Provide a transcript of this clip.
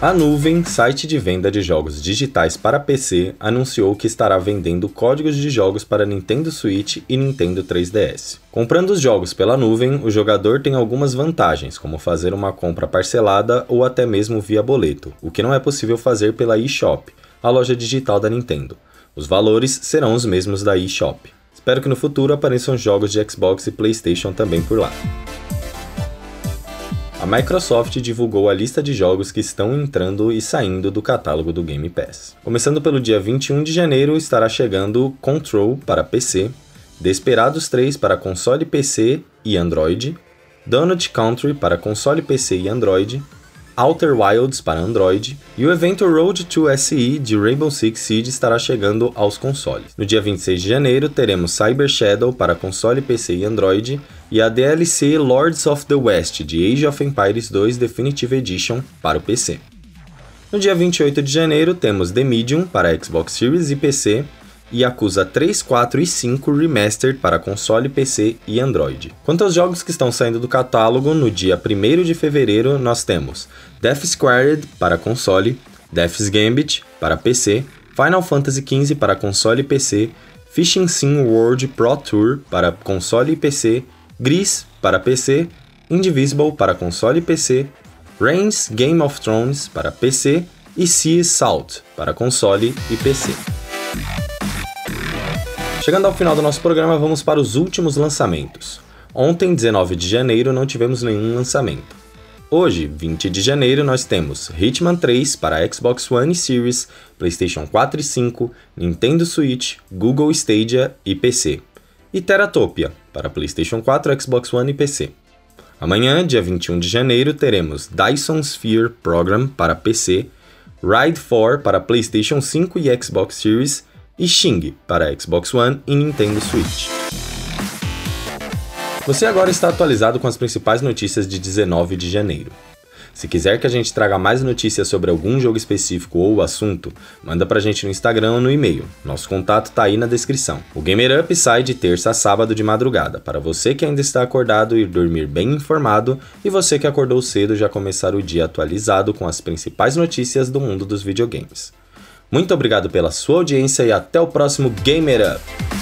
A Nuvem, site de venda de jogos digitais para PC, anunciou que estará vendendo códigos de jogos para Nintendo Switch e Nintendo 3DS. Comprando os jogos pela nuvem, o jogador tem algumas vantagens, como fazer uma compra parcelada ou até mesmo via boleto, o que não é possível fazer pela eShop, a loja digital da Nintendo. Os valores serão os mesmos da eShop. Espero que no futuro apareçam jogos de Xbox e PlayStation também por lá. Microsoft divulgou a lista de jogos que estão entrando e saindo do catálogo do Game Pass. Começando pelo dia 21 de janeiro, estará chegando Control para PC, Desperados 3 para console PC e Android, Donut Country para console PC e Android, Outer Wilds para Android, e o evento Road to SE de Rainbow Six Siege estará chegando aos consoles. No dia 26 de janeiro, teremos Cyber Shadow para console PC e Android, e a DLC Lords of the West de Age of Empires 2 Definitive Edition para o PC. No dia 28 de janeiro, temos The Medium para Xbox Series e PC, e Yakuza 3, 4 e 5 Remastered para console, PC e Android. Quanto aos jogos que estão saindo do catálogo, no dia 1 de fevereiro nós temos Death Squared para console, Death's Gambit para PC, Final Fantasy XV para console e PC, Fishing Sim World Pro Tour para console e PC, Gris para PC, Indivisible para console e PC, Reigns Game of Thrones para PC e Sea Salt para console e PC. Chegando ao final do nosso programa, vamos para os últimos lançamentos. Ontem, 19 de janeiro, não tivemos nenhum lançamento. Hoje, 20 de janeiro, nós temos Hitman 3 para Xbox One e Series, PlayStation 4 e 5, Nintendo Switch, Google Stadia e PC. E Teratopia para PlayStation 4, Xbox One e PC. Amanhã, dia 21 de janeiro, teremos Dyson Sphere Program para PC, Ride 4 para PlayStation 5 e Xbox Series e Xing para Xbox One e Nintendo Switch. Você agora está atualizado com as principais notícias de 19 de janeiro. Se quiser que a gente traga mais notícias sobre algum jogo específico ou assunto, manda pra gente no Instagram ou no e-mail. Nosso contato tá aí na descrição. O Gamer Up sai de terça a sábado de madrugada, para você que ainda está acordado ir dormir bem informado e você que acordou cedo já começar o dia atualizado com as principais notícias do mundo dos videogames. Muito obrigado pela sua audiência e até o próximo Gamer Up!